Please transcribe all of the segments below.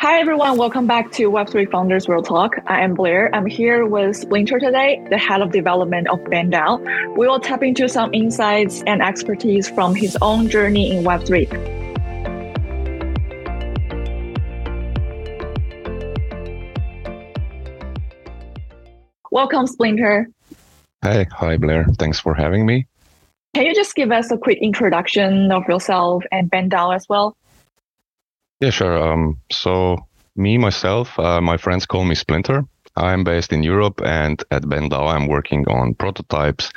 Hi, everyone. Welcome back to Web3 Founders Real Talk. I am Blair. I'm here with Splinter today, the head of development of BendDAO. We will tap into some insights and expertise from his own journey in Web3. Welcome, Splinter. Hey, hi, Blair. Thanks for having me. Can you just give us a quick introduction of yourself and BendDAO as well? Yeah, sure. Um, so me myself, uh, my friends call me Splinter. I'm based in Europe, and at BendDAO, I'm working on prototypes.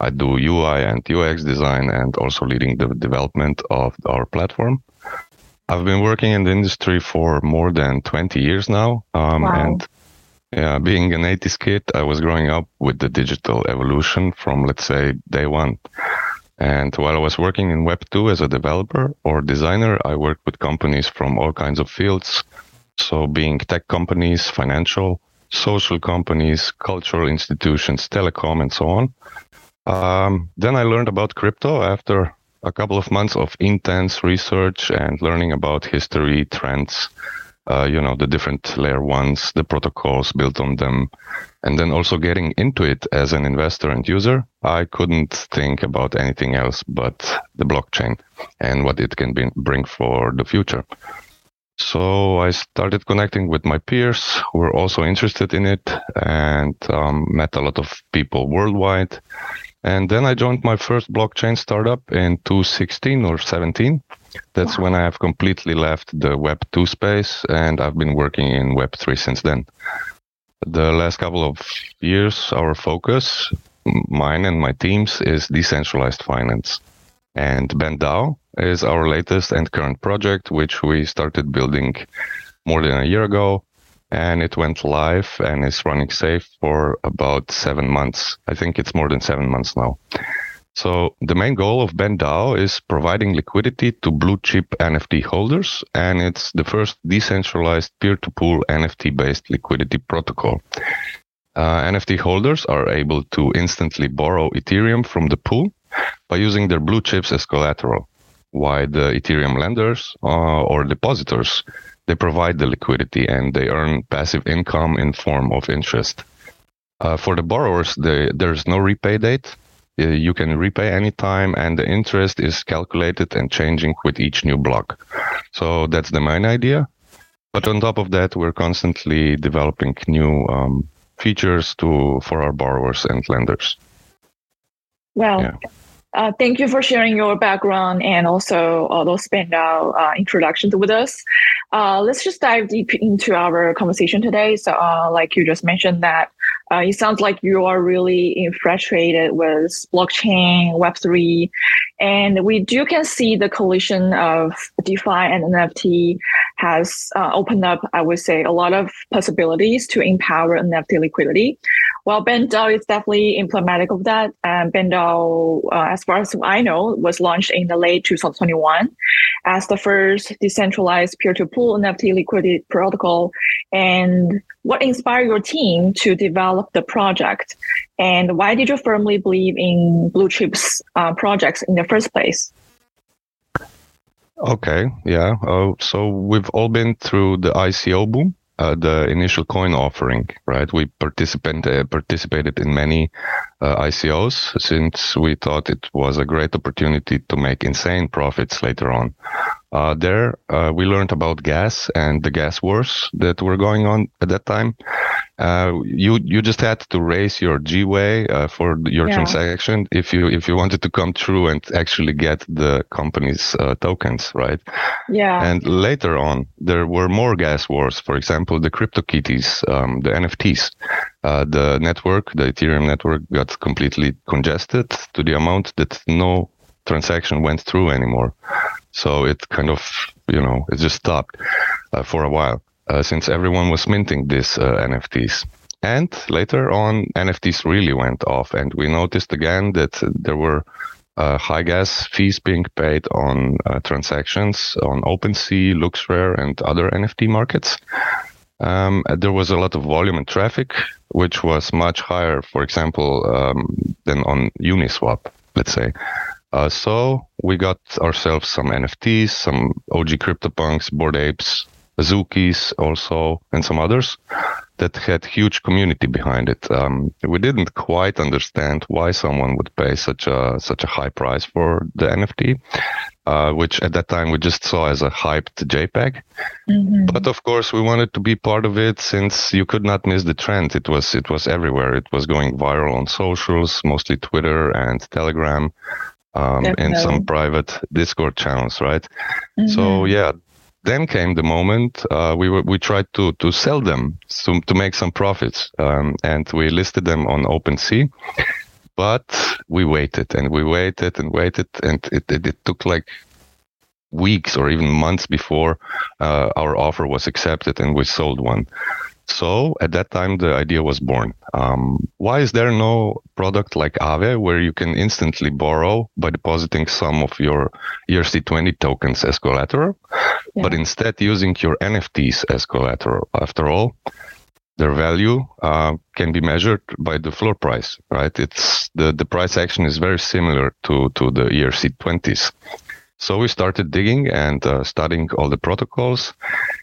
I do UI and UX design, and also leading the development of our platform. I've been working in the industry for more than 20 years now, um, wow. and yeah, being an 80s kid, I was growing up with the digital evolution from, let's say, day one. And while I was working in Web 2 as a developer or designer, I worked with companies from all kinds of fields. So, being tech companies, financial, social companies, cultural institutions, telecom, and so on. Um, then I learned about crypto after a couple of months of intense research and learning about history, trends, uh, you know, the different layer ones, the protocols built on them, and then also getting into it as an investor and user, I couldn't think about anything else but the blockchain and what it can be, bring for the future. So I started connecting with my peers who were also interested in it and um, met a lot of people worldwide. And then I joined my first blockchain startup in 2016 or 17. That's wow. when I have completely left the Web 2 space and I've been working in Web 3 since then the last couple of years, our focus, mine and my team's, is decentralized finance. And BendDAO is our latest and current project, which we started building more than a year ago. And it went live and is running safe for about seven months. I think it's more than seven months now. So the main goal of BendDAO is providing liquidity to blue chip NFT holders, and it's the first decentralized peer-to-pool NFT-based liquidity protocol. Uh, NFT holders are able to instantly borrow Ethereum from the pool by using their blue chips as collateral, while the Ethereum lenders uh, or depositors they provide the liquidity and they earn passive income in form of interest. Uh, for the borrowers, they, there's no repay date, you can repay anytime and the interest is calculated and changing with each new block. So that's the main idea. But on top of that, we're constantly developing new um, features to for our borrowers and lenders. Well, yeah. uh, thank you for sharing your background and also all those BendDAO uh, introductions with us. Uh, let's just dive deep into our conversation today. So, uh, like you just mentioned, that uh, it sounds like you are really infatuated with blockchain, Web3, and we do can see the collision of DeFi and NFT has uh, opened up, I would say, a lot of possibilities to empower NFT liquidity. Well, BendDAO is definitely emblematic of that. And BendDAO, uh, as far as I know, was launched in the late 2021 as the first decentralized peer-to-pool NFT liquidity protocol. And what inspired your team to develop the project? And why did you firmly believe in Blue Chips uh, projects in the first place? Okay, yeah. Uh, so we've all been through the ICO boom uh, the initial coin offering, right? We participant, uh, participated in many uh, ICOs since we thought it was a great opportunity to make insane profits later on. Uh, there, uh, we learned about gas and the gas wars that were going on at that time. Uh, you you just had to raise your Gwei uh, for your yeah. transaction if you if you wanted to come through and actually get the company's uh, tokens, right? Yeah. And later on, there were more gas wars. For example, the CryptoKitties, um, the NFTs. Uh, the network, the Ethereum network, got completely congested to the amount that no transaction went through anymore. So it kind of, you know, it just stopped uh, for a while uh, since everyone was minting these uh, NFTs. And later on, NFTs really went off, and we noticed again that there were uh, high gas fees being paid on transactions on OpenSea, LooksRare, and other NFT markets. Um, there was a lot of volume and traffic, which was much higher, for example, um, than on Uniswap, let's say. Uh, so we got ourselves some NFTs, some OG CryptoPunks, Bored Apes, Azukis also, and some others that had huge community behind it. Um, we didn't quite understand why someone would pay such a such a high price for the NFT, uh, which at that time we just saw as a hyped JPEG. Mm-hmm. But of course, we wanted to be part of it since you could not miss the trend. It was it was everywhere. It was going viral on socials, mostly Twitter and Telegram. Um, and some private Discord channels, right? Mm-hmm. So yeah, then came the moment uh, we were, we tried to to sell them to, to make some profits, um, and we listed them on OpenSea. But we waited and we waited and waited, and it, it, it took like weeks or even months before uh, our offer was accepted and we sold one. So at that time, the idea was born. Um, why is there no product like Aave where you can instantly borrow by depositing some of your ERC20 tokens as collateral, but instead using your NFTs as collateral? After all, their value uh, can be measured by the floor price, right? It's the, the price action is very similar to, to the ERC20s. So we started digging and uh, studying all the protocols.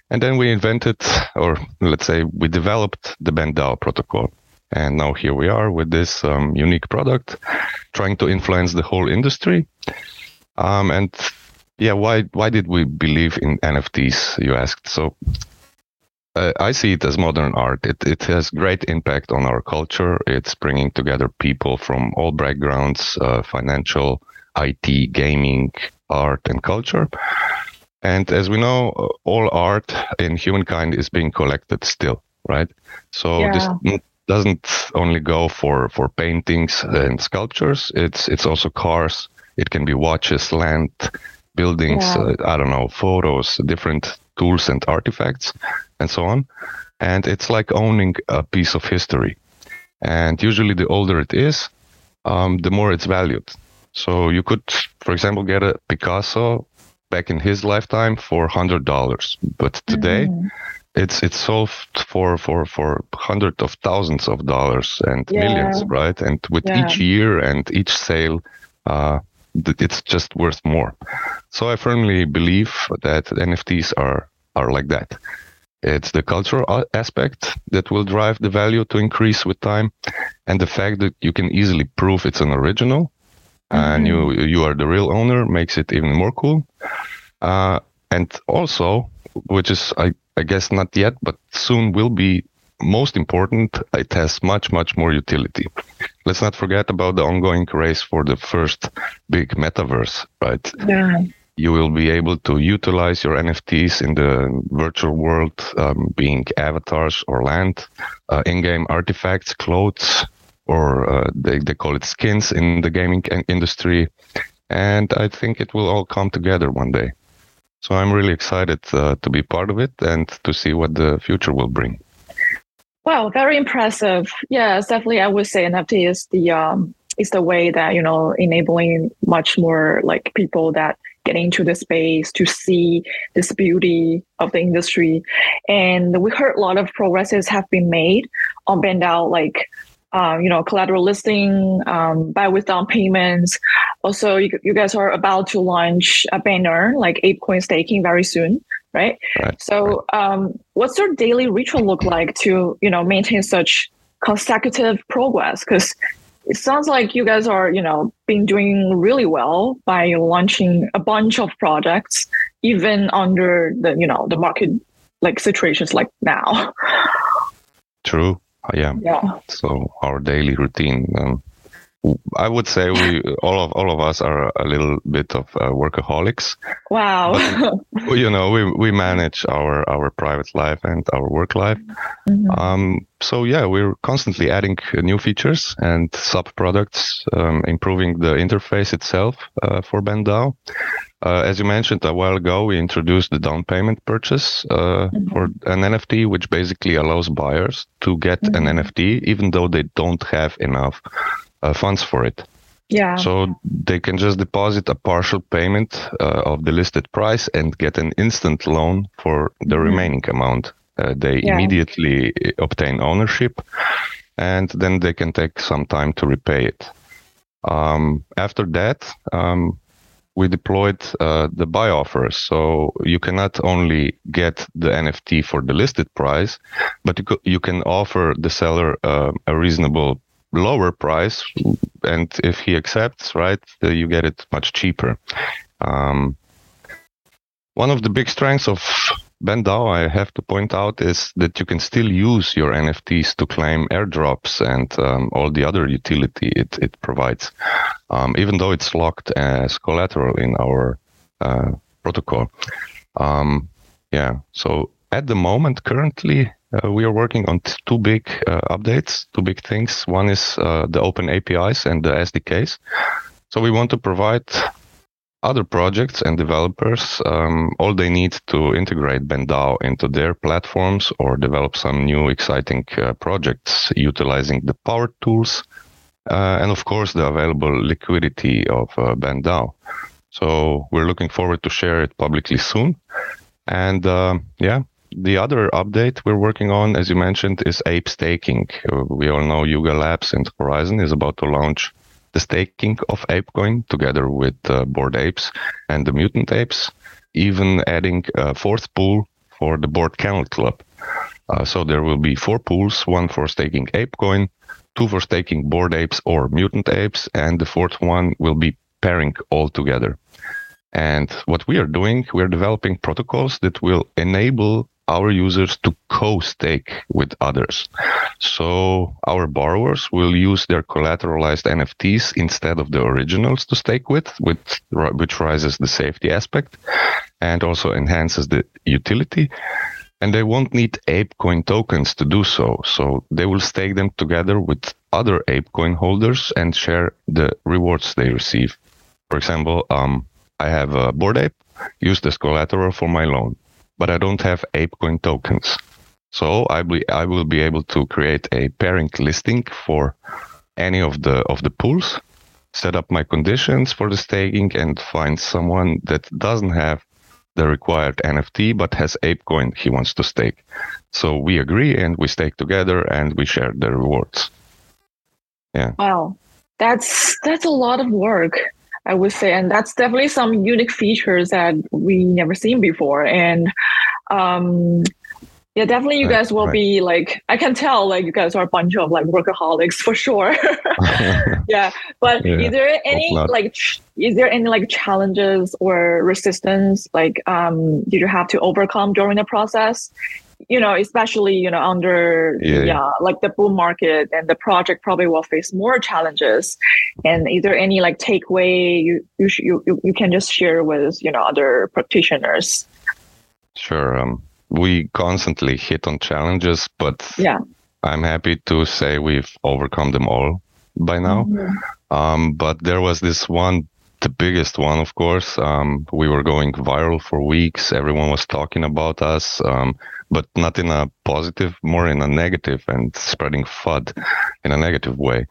And then we invented, or let's say we developed the BendDAO protocol. And now here we are with this um, unique product, trying to influence the whole industry. Um, and yeah, why why did we believe in NFTs? You asked. So uh, I see it as modern art. It it has great impact on our culture. It's bringing together people from all backgrounds, uh, financial, IT, gaming, art, and culture. And as we know, all art in humankind is being collected still, right? So yeah. this doesn't only go for, for paintings and sculptures. It's it's also cars. It can be watches, land, buildings. Yeah. Uh, I don't know, photos, different tools and artifacts, and so on. And it's like owning a piece of history. And usually, the older it is, um, the more it's valued. So you could, for example, get a Picasso back in his lifetime for hundred dollars, but today mm. it's it's sold for for for hundreds of thousands of dollars and yeah. millions, right? And with yeah. each year and each sale, uh, it's just worth more. So I firmly believe that NFTs are are like that. It's the cultural aspect that will drive the value to increase with time, and the fact that you can easily prove it's an original and you mm-hmm. you are the real owner makes it even more cool. Uh, and also, which is I, I guess not yet, but soon will be most important, it has much much more utility. Let's not forget about the ongoing race for the first big metaverse, right? Yeah. You will be able to utilize your NFTs in the virtual world, um, being avatars or land, uh, in-game artifacts, clothes, or uh, they, they call it skins in the gaming industry. And I think it will all come together one day. So I'm really excited uh, to be part of it and to see what the future will bring. Wow, very impressive. Yes, definitely. I would say NFT is the um, is the way that you know enabling much more like people that get into the space to see this beauty of the industry. And we heard a lot of progresses have been made on BendDAO, like um, you know, collateral listing, um, buy with down payments. Also, you, you guys are about to launch a banner like ApeCoin staking very soon, right? right so, um, what's your daily ritual look like to, you know, maintain such consecutive progress? Because it sounds like you guys are, you know, been doing really well by launching a bunch of projects, even under the, you know, the market like situations like now. True yeah. yeah. So our daily routine. Um, I would say we all of all of us are a little bit of uh, workaholics. Wow. But, you know, we we manage our our private life and our work life. Mm-hmm. Um, so yeah, we're constantly adding new features and sub products, um, improving the interface itself uh, for BendDAO. Uh, as you mentioned a while ago, we introduced the down payment purchase uh, mm-hmm. for an NFT, which basically allows buyers to get mm-hmm. an NFT even though they don't have enough uh, funds for it. Yeah. So they can just deposit a partial payment uh, of the listed price and get an instant loan for the mm-hmm. remaining amount. Uh, they yeah. immediately obtain ownership and then they can take some time to repay it. Um, after that, um, we deployed uh, the buy offers. So you cannot only get the NFT for the listed price, but you, co- you can offer the seller uh, a reasonable lower price, and if he accepts, right, you get it much cheaper. Um, one of the big strengths of BendDAO, I have to point out, is that you can still use your NFTs to claim airdrops and um, all the other utility it, it provides, um, even though it's locked as collateral in our uh, protocol. Um, yeah, so at the moment, currently, uh, we are working on t- two big uh, updates, two big things. One is uh, the open APIs and the SDKs. So we want to provide other projects and developers um, all they need to integrate BendDAO into their platforms or develop some new exciting uh, projects utilizing the power tools uh, and of course the available liquidity of uh, BendDAO. So we're looking forward to share it publicly soon. And uh, yeah, the other update we're working on, as you mentioned, is ape staking. We all know Yuga Labs and Horizen is about to launch the staking of ApeCoin together with uh, Bored Apes and the Mutant Apes, even adding a fourth pool for the Bored Kennel Club. Uh, so there will be four pools, one for staking ApeCoin, two for staking Bored Apes or Mutant Apes, and the fourth one will be pairing all together. And what we are doing, we're developing protocols that will enable our users to co-stake with others. So our borrowers will use their collateralized NFTs instead of the originals to stake with, with which rises the safety aspect and also enhances the utility. And they won't need ApeCoin tokens to do so. So they will stake them together with other ApeCoin holders and share the rewards they receive. For example, um, I have a Bored Ape used as collateral for my loan but I don't have ApeCoin tokens. So I, be, I will be able to create a pairing listing for any of the of the pools, set up my conditions for the staking, and find someone that doesn't have the required NFT but has ApeCoin he wants to stake. So we agree and we stake together and we share the rewards. Yeah. Wow, that's that's a lot of work. I would say, and that's definitely some unique features that we never seen before. And um, yeah, definitely you guys will right. be like I can tell like you guys are a bunch of like workaholics for sure. yeah, but yeah, is there any like is there any like challenges or resistance like um did you have to overcome during the process? You know, especially, you know, under yeah, yeah, like the bull market and the project probably will face more challenges. And is there any like takeaway you you, you you can just share with, you know, other practitioners? Sure. Um, we constantly hit on challenges, but yeah, I'm happy to say we've overcome them all by now. Mm-hmm. Um, but there was this one the biggest one, of course. Um, we were going viral for weeks. Everyone was talking about us. Um, but not in a positive, more in a negative and spreading FUD in a negative way.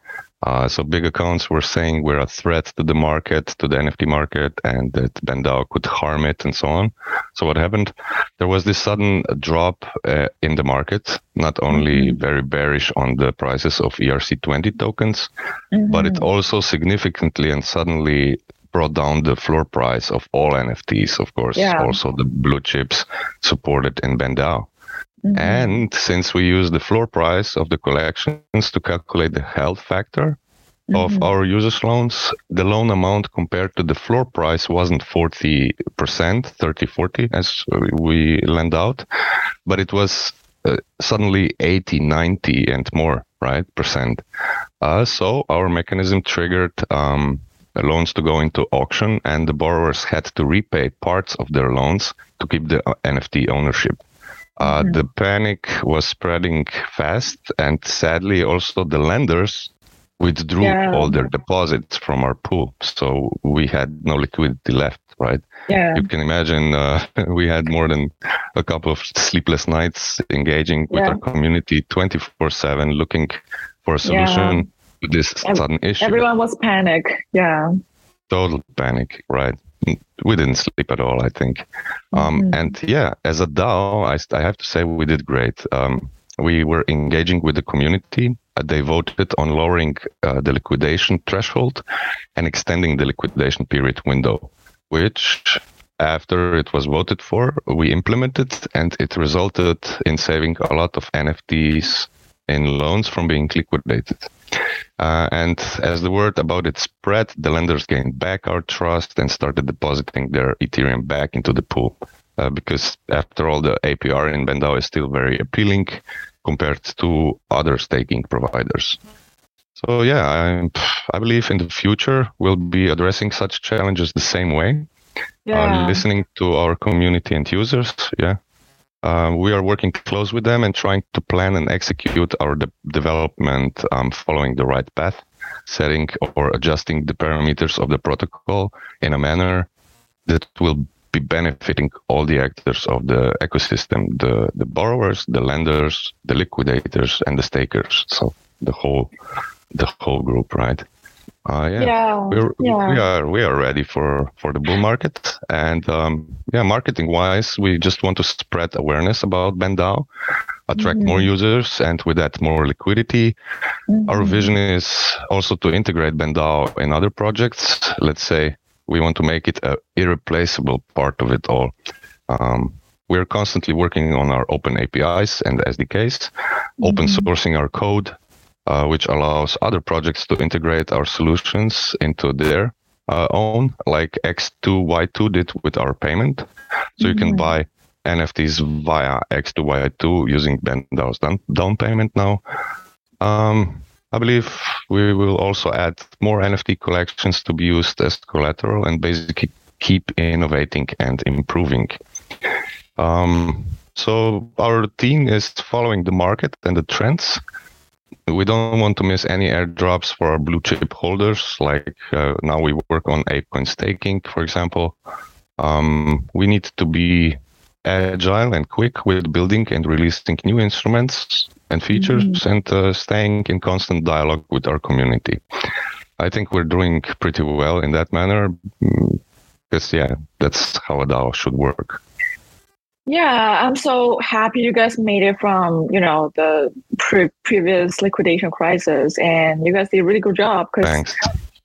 Uh, so big accounts were saying we're a threat to the market, to the NFT market, and that BendDAO could harm it and so on. So what happened? There was this sudden drop uh, in the market, not only mm-hmm. very bearish on the prices of ERC20 tokens, mm-hmm. but it also significantly and suddenly brought down the floor price of all NFTs, of course, yeah. also the blue chips supported in BendDAO. Mm-hmm. And since we use the floor price of the collections to calculate the health factor mm-hmm. of our users' loans, the loan amount compared to the floor price wasn't 40%, 30, 40 as we lend out, but it was uh, suddenly 80, 90 and more, right? Percent. Uh, so our mechanism triggered um, loans to go into auction, and the borrowers had to repay parts of their loans to keep the uh, NFT ownership. Uh, mm-hmm. The panic was spreading fast, and sadly, also the lenders withdrew yeah. all their deposits from our pool, so we had no liquidity left. Right? Yeah. You can imagine uh, we had more than a couple of sleepless nights engaging with yeah. our community 24/7, looking for a solution. This sudden issue. Everyone was panic. Yeah. Total panic, right? We didn't sleep at all, I think. Um, mm-hmm. And yeah, as a DAO, I, I have to say we did great. Um, we were engaging with the community. Uh, they voted on lowering uh, the liquidation threshold and extending the liquidation period window. which after it was voted for, we implemented, and it resulted in saving a lot of NFTs in loans from being liquidated. Uh, and as the word about it spread, the lenders gained back our trust and started depositing their Ethereum back into the pool. Uh, because after all, the APR in BendDAO is still very appealing compared to other staking providers. So yeah, I, I believe in the future we'll be addressing such challenges the same way. Uh, yeah. Uh, listening to our community and users. Yeah. Uh, we are working close with them and trying to plan and execute our de- development um, following the right path, setting or adjusting the parameters of the protocol in a manner that will be benefiting all the actors of the ecosystem the, the borrowers, the lenders, the liquidators, and the stakers. So the whole the whole group, right? Uh, yeah, yeah, we're, yeah. we are we are ready for for the bull market, and um, yeah, marketing wise, we just want to spread awareness about BendDAO, attract mm-hmm. more users, and with that more liquidity. Mm-hmm. Our vision is also to integrate BendDAO in other projects. Let's say we want to make it an irreplaceable part of it all. Um, we're constantly working on our open APIs and SDKs, mm-hmm. open sourcing our code, uh, which allows other projects to integrate our solutions into their uh, own, like X2Y2 did with our payment. So you can mm-hmm. buy NFTs via X2Y2 using BendDAO's down, down payment now. Um, I believe we will also add more NFT collections to be used as collateral and basically keep innovating and improving. Um, so our team is following the market and the trends we don't want to miss any airdrops for our blue chip holders. Like uh, now we work on ApeCoin staking, for example. Um, we need to be agile and quick with building and releasing new instruments and features mm-hmm. and uh, staying in constant dialogue with our community. I think we're doing pretty well in that manner because, mm, yeah, that's how a DAO should work. Yeah, I'm so happy you guys made it from you know the pre- previous liquidation crisis, and you guys did a really good job because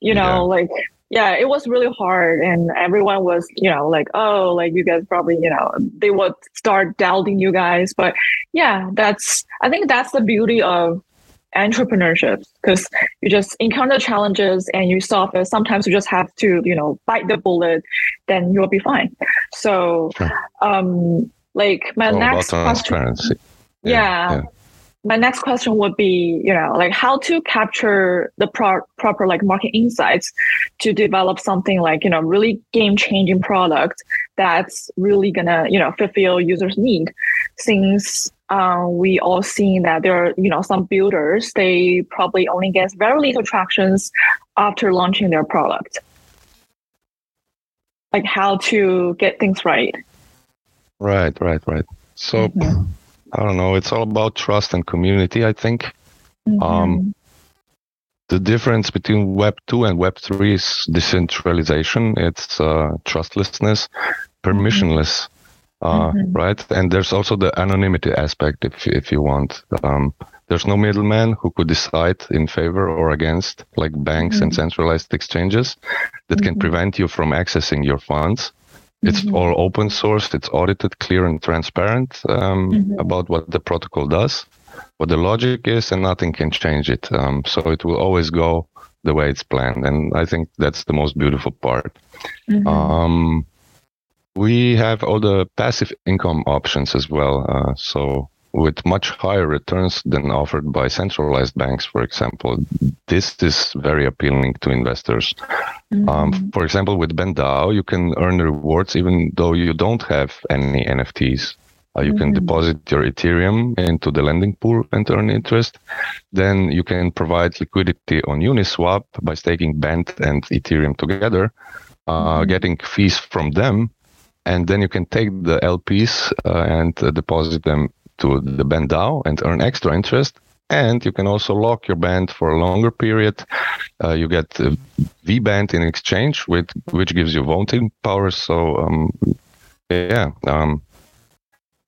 you know yeah. like yeah, it was really hard, and everyone was you know like oh like you guys probably you know they would start doubting you guys, but yeah, that's I think that's the beauty of entrepreneurship because you just encounter challenges and you solve it. Sometimes you just have to, you know, bite the bullet, then you'll be fine. So, um, like my next question, yeah, yeah, yeah, my next question would be, you know, like how to capture the pro- proper like market insights to develop something like, you know, really game changing product that's really gonna, you know, fulfill users' need. Since uh, we all seen that there are, you know, some builders, they probably only get very little tractions after launching their product. Like how to get things right. Right, right, right. So mm-hmm. I don't know. It's all about trust and community. I think. Mm-hmm. Um, the difference between Web two and Web three is decentralization. It's uh, trustlessness, permissionless, uh, mm-hmm. right? And there's also the anonymity aspect, if if you want. Um, there's no middleman who could decide in favor or against, like banks mm-hmm. and centralized exchanges, that mm-hmm. can prevent you from accessing your funds. It's mm-hmm. all open source. It's audited, clear, and transparent um, mm-hmm. about what the protocol does, what the logic is, and nothing can change it. Um, so it will always go the way it's planned, and I think that's the most beautiful part. Mm-hmm. Um, we have all the passive income options as well. Uh, so with much higher returns than offered by centralized banks, for example. This is very appealing to investors. Mm-hmm. Um, for example, with BendDAO, you can earn rewards even though you don't have any NFTs. Uh, you mm-hmm. can deposit your Ethereum into the lending pool and earn interest. Then you can provide liquidity on Uniswap by staking Bend and Ethereum together, uh, mm-hmm. getting fees from them. And then you can take the LPs uh, and uh, deposit them to the BendDAO and earn extra interest. And you can also lock your Bend for a longer period. Uh, you get veBEND in exchange, with, which gives you voting power. So, um, yeah, um,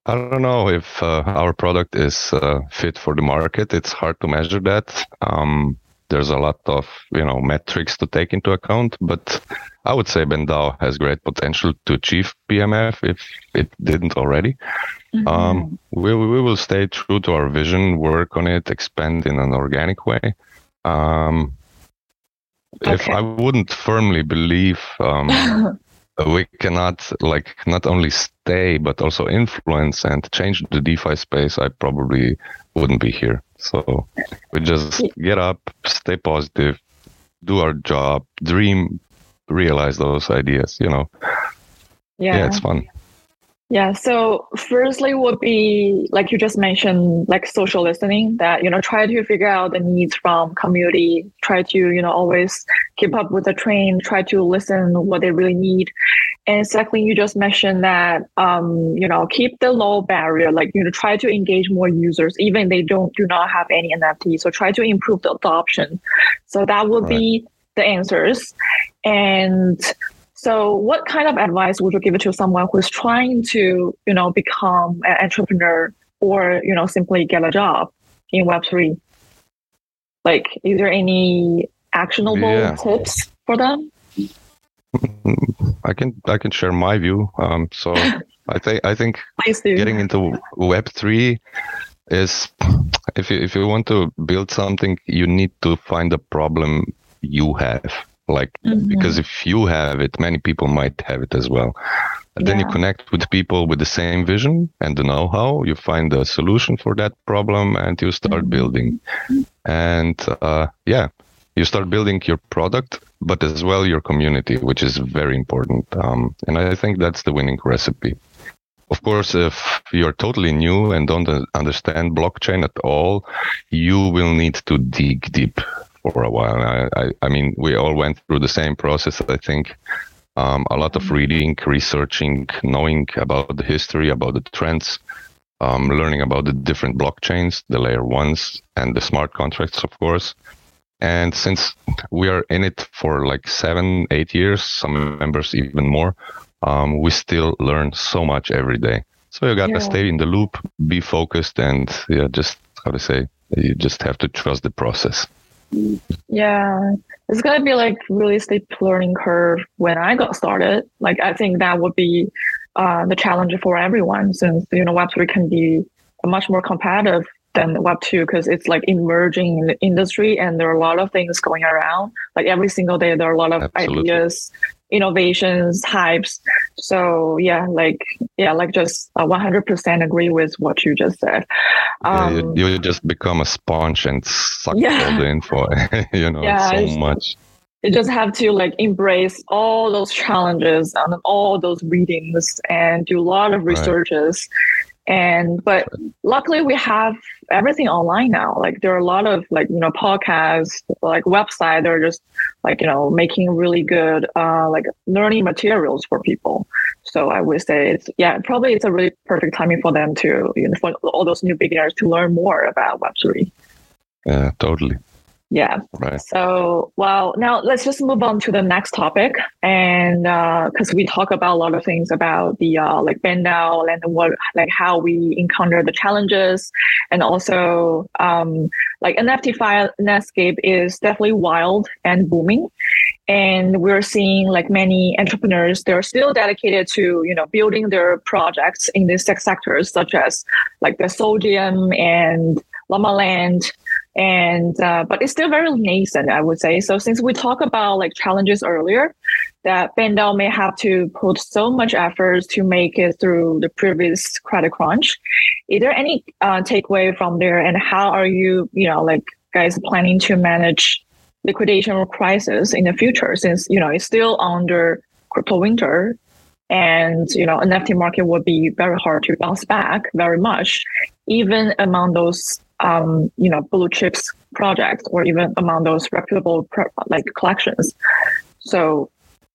I don't know if uh, our product is uh, fit for the market. It's hard to measure that. Um, there's a lot of you know metrics to take into account, but I would say BendDAO has great potential to achieve PMF if it didn't already. Mm-hmm. Um, we, we will stay true to our vision, work on it, expand in an organic way. Um, okay. If I wouldn't firmly believe um, we cannot like not only stay but also influence and change the DeFi space, I probably wouldn't be here. So we just get up, stay positive, do our job, dream, realize those ideas. You know. Yeah, yeah it's fun. Yeah. So firstly would be like you just mentioned, like social listening that, you know, try to figure out the needs from community, try to, you know, always keep up with the trend, try to listen what they really need. And secondly, you just mentioned that um, you know, keep the low barrier, like you know, try to engage more users, even they don't do not have any NFT. So try to improve the adoption. So that would right. be the answers. And so, what kind of advice would you give to someone who's trying to, you know, become an entrepreneur or, you know, simply get a job in Web three? Like, is there any actionable yeah. tips for them? I can I can share my view. Um, so I think I think getting into Web three is if you if you want to build something, you need to find a problem you have like mm-hmm. because if you have it many people might have it as well and yeah. then you connect with people with the same vision and the know-how you find a solution for that problem and you start mm-hmm. building and uh, yeah you start building your product but as well your community which is very important um, and i think that's the winning recipe of course, if you're totally new and don't understand blockchain at all, you will need to dig deep for a while. I, I, I mean, we all went through the same process. I think um, a lot of mm-hmm. reading, researching, knowing about the history, about the trends, um, learning about the different blockchains, the layer ones, and the smart contracts, of course. And since we are in it for like seven, eight years, some members even more, um, we still learn so much every day. So you got to stay in the loop, be focused, and yeah, just how to say, you just have to trust the process. Yeah, it's gonna be like really steep learning curve when I got started. Like I think that would be uh, the challenge for everyone since you know Web three can be much more competitive than Web two because it's like emerging in the industry and there are a lot of things going around. Like every single day, there are a lot of Absolutely. ideas innovations, hypes. So yeah, like yeah, like just uh, 100% agree with what you just said. Um, yeah, you, you, just become a sponge and suck yeah. all the info. you know, yeah, so much. You just have to like embrace all those challenges and all those readings and do a lot of researches. Right and but luckily we have everything online now. Like there are a lot of like you know podcasts like website they're just like you know making really good uh like learning materials for people. So i would say it's yeah probably it's a really perfect timing for them to you know for all those new beginners to learn more about web3 yeah totally yeah. Right. So, well, now let's just move on to the next topic, and because uh, we talk about a lot of things about the uh, like BendDAO and what like how we encounter the challenges, and also um, like NFTFi landscape is definitely wild and booming, and we're seeing like many entrepreneurs they're still dedicated to you know building their projects in these tech sectors such as like the Soldium and LlamaLend and uh, but it's still very nascent i would say. So since we talk about like challenges earlier that BendDAO may have to put so much effort to make it through the previous credit crunch is there any uh, takeaway from there? And how are you you know like guys planning to manage liquidation or crisis in the future since you know it's still under crypto winter and you know nft market would be very hard to bounce back very much even among those um, you know, blue chips projects or even among those reputable pro- like collections. So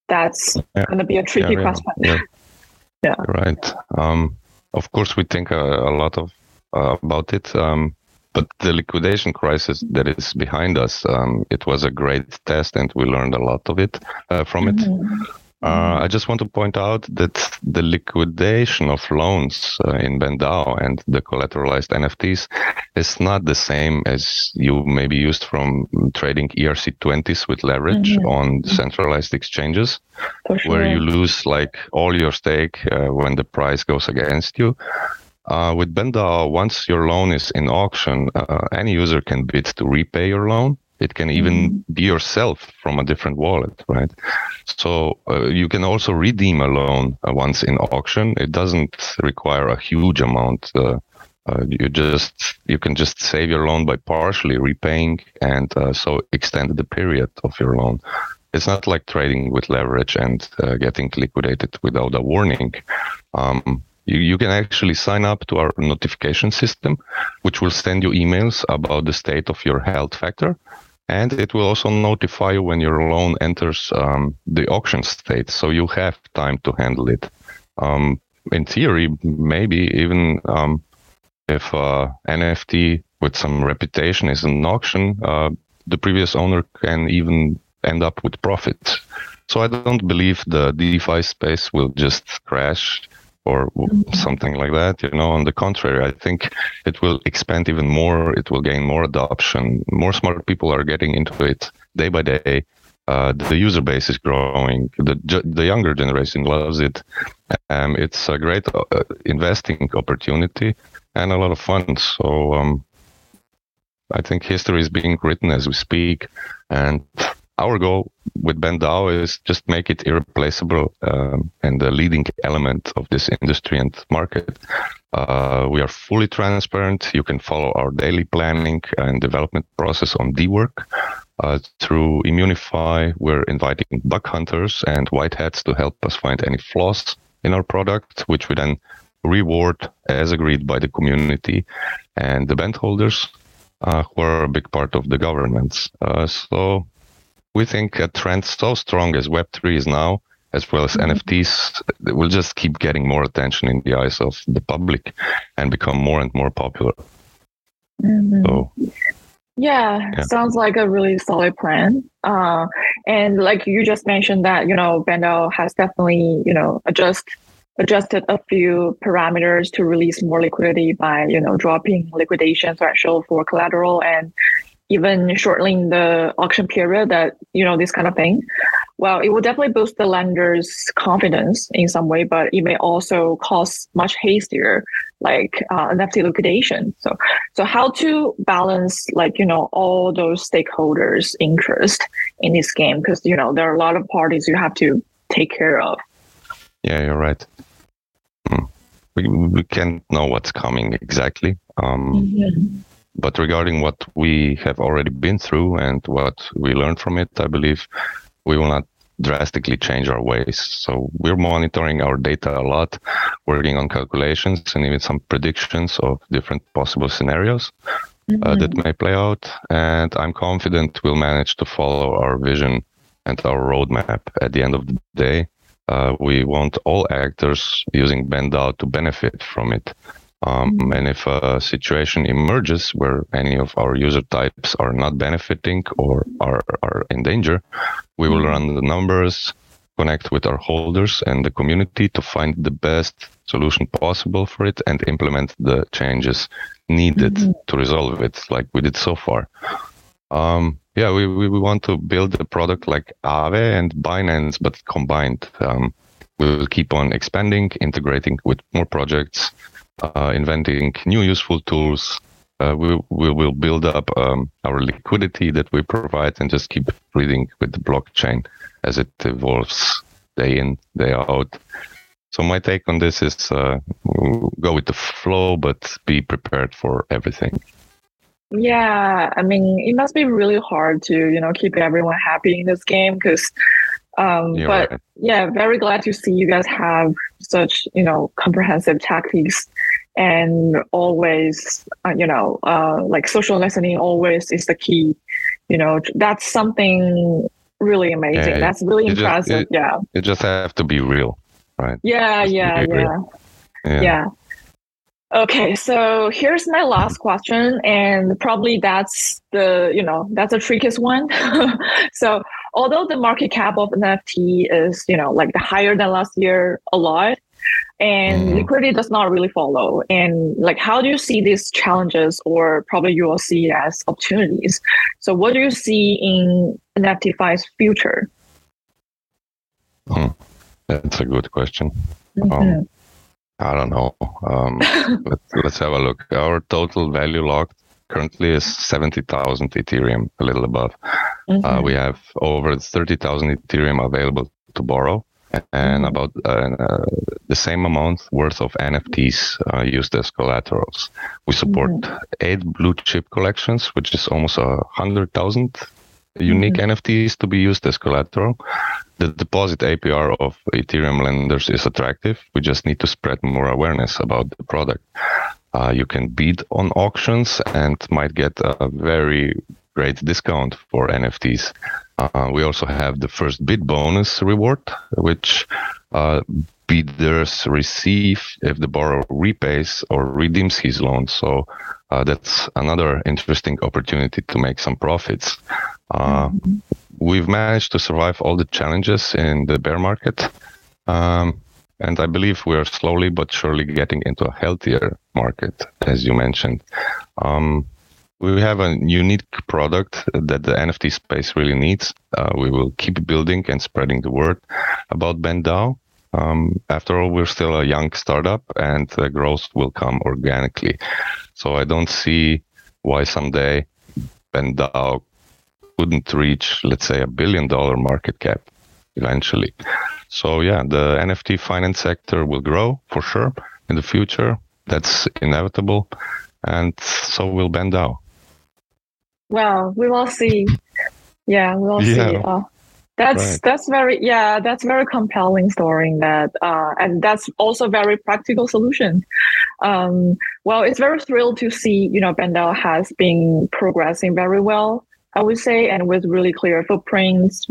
that's yeah. going to be a tricky yeah, question. Yeah. yeah. Right. Um, of course, we think a, a lot of uh, about it. Um, but the liquidation crisis that is behind us, um, it was a great test, and we learned a lot of it uh, from mm-hmm. it. Uh, I just want to point out that the liquidation of loans uh, in BendDAO and the collateralized NFTs is not the same as you maybe used from trading ERC20s with leverage mm-hmm. on centralized exchanges, sure. where you lose like all your stake uh, when the price goes against you. Uh, with BendDAO, once your loan is in auction, uh, any user can bid to repay your loan. It can even mm-hmm. be yourself from a different wallet, right? So uh, you can also redeem a loan uh, once in auction. It doesn't require a huge amount. Uh, uh, you just you can just save your loan by partially repaying and uh, so extend the period of your loan. It's not like trading with leverage and uh, getting liquidated without a warning. Um, you, you can actually sign up to our notification system, which will send you emails about the state of your health factor and it will also notify you when your loan enters um, the auction state, so you have time to handle it. Um, in theory, maybe even um, if uh, NFT with some reputation is an auction, uh, the previous owner can even end up with profits. So I don't believe the DeFi space will just crash or mm-hmm. something like that. You know, on the contrary, I think it will expand even more. It will gain more adoption. More smart people are getting into it day by day. Uh, the user base is growing. The the younger generation loves it. Um, it's a great uh, investing opportunity and a lot of fun. So um, I think history is being written as we speak, and our goal with BendDAO is just make it irreplaceable um, and the leading element of this industry and market. Uh, we are fully transparent. You can follow our daily planning and development process on Dework. Uh, through Immunefi, we're inviting bug hunters and white hats to help us find any flaws in our product, which we then reward as agreed by the community and the Bend holders, uh, who are a big part of the governance. Uh, so we think a trend so strong as Web3 is now, as well as mm-hmm. NFTs, will just keep getting more attention in the eyes of the public and become more and more popular. Mm-hmm. So, yeah, yeah, sounds like a really solid plan. Uh, and like you just mentioned that, you know, BendDAO has definitely, you know, adjust adjusted a few parameters to release more liquidity by, you know, dropping liquidation threshold for collateral and even shortening the auction period that you know this kind of thing. Well it will definitely boost the lender's confidence in some way but it may also cause much hastier like uh, nft liquidation. So so how to balance like you know all those stakeholders interest in this game? Because you know there are a lot of parties you have to take care of. Yeah you're right. Hmm. we, we can't know what's coming exactly. Um, mm-hmm but regarding what we have already been through and what we learned from it, I believe we will not drastically change our ways. So we're monitoring our data a lot, working on calculations and even some predictions of different possible scenarios mm-hmm. uh, that may play out. And I'm confident we'll manage to follow our vision and our roadmap. At the end of the day, uh, we want all actors using BendDAO to benefit from it. Um, mm-hmm. and if a situation emerges where any of our user types are not benefiting or are, are in danger, we will mm-hmm. run the numbers, connect with our holders and the community to find the best solution possible for it and implement the changes needed mm-hmm. to resolve it, like we did so far. Um, yeah, we, we, we want to build a product like Aave and Binance, but combined. Um, we will keep on expanding, integrating with more projects, uh, inventing new useful tools. Uh, we, we will build up um, our liquidity that we provide and just keep reading with the blockchain as it evolves day in, day out. So my take on this is uh, go with the flow, but be prepared for everything. Yeah, I mean, it must be really hard to you know keep everyone happy in this game because um, but right. yeah, very glad to see you guys have such you know comprehensive tactics and always uh, you know uh, like social listening always is the key. You know that's something really amazing. Yeah, that's really impressive. Just, yeah, you just have to be real, right? Yeah, yeah, yeah, yeah, yeah. Okay, so here's my last question, and probably that's the you know that's the trickiest one. so although the market cap of NFT is you know like the higher than last year a lot, and mm. liquidity does not really follow. And like, how do you see these challenges, or probably you will see as opportunities? So, what do you see in NFTFi's future? Hmm. That's a good question. Mm-hmm. Um, I don't know. Um, let, let's have a look. Our total value locked currently is 70,000 Ethereum, a little above. Mm-hmm. Uh, we have over 30,000 Ethereum available to borrow and mm-hmm. about uh, uh, the same amount worth of NFTs uh, used as collaterals. We support mm-hmm. eight blue chip collections, which is almost a hundred thousand unique mm-hmm. NFTs to be used as collateral. The deposit APR of Ethereum lenders is attractive. We just need to spread more awareness about the product. Uh, you can bid on auctions and might get a very great discount for NFTs. Uh, we also have the first bid bonus reward, which uh, bidders receive if the borrower repays or redeems his loan. So uh, that's another interesting opportunity to make some profits. Uh, mm-hmm. We've managed to survive all the challenges in the bear market. Um, and I believe we are slowly but surely getting into a healthier market, as you mentioned. Um, we have a unique product that the NFT space really needs. Uh, we will keep building and spreading the word about BendDAO. Um, after all, we're still a young startup and growth will come organically. So I don't see why someday BendDAO couldn't reach, let's say, a billion dollar market cap eventually. So yeah, the NFT finance sector will grow for sure in the future. That's inevitable. And so will BendDAO. Well, we will see. Yeah, we will yeah. see. Uh, that's right. that's very yeah that's very compelling story in that uh, and that's also very practical solution um, well it's very thrilled to see you know BendDAO has been progressing very well I would say, and with really clear footprints,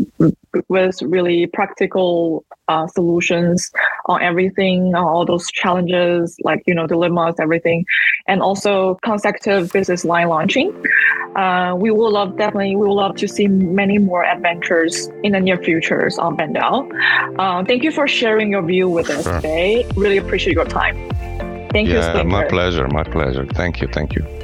with really practical uh, solutions on everything, on all those challenges, like, you know, dilemmas, everything, and also consecutive business line launching. Uh, we will love, definitely, we will love to see many more adventures in the near futures on BendDAO. Uh, thank you for sharing your view with us sure. today. Really appreciate your time. Thank yeah, you. Yeah, my pleasure. My pleasure. Thank you. Thank you.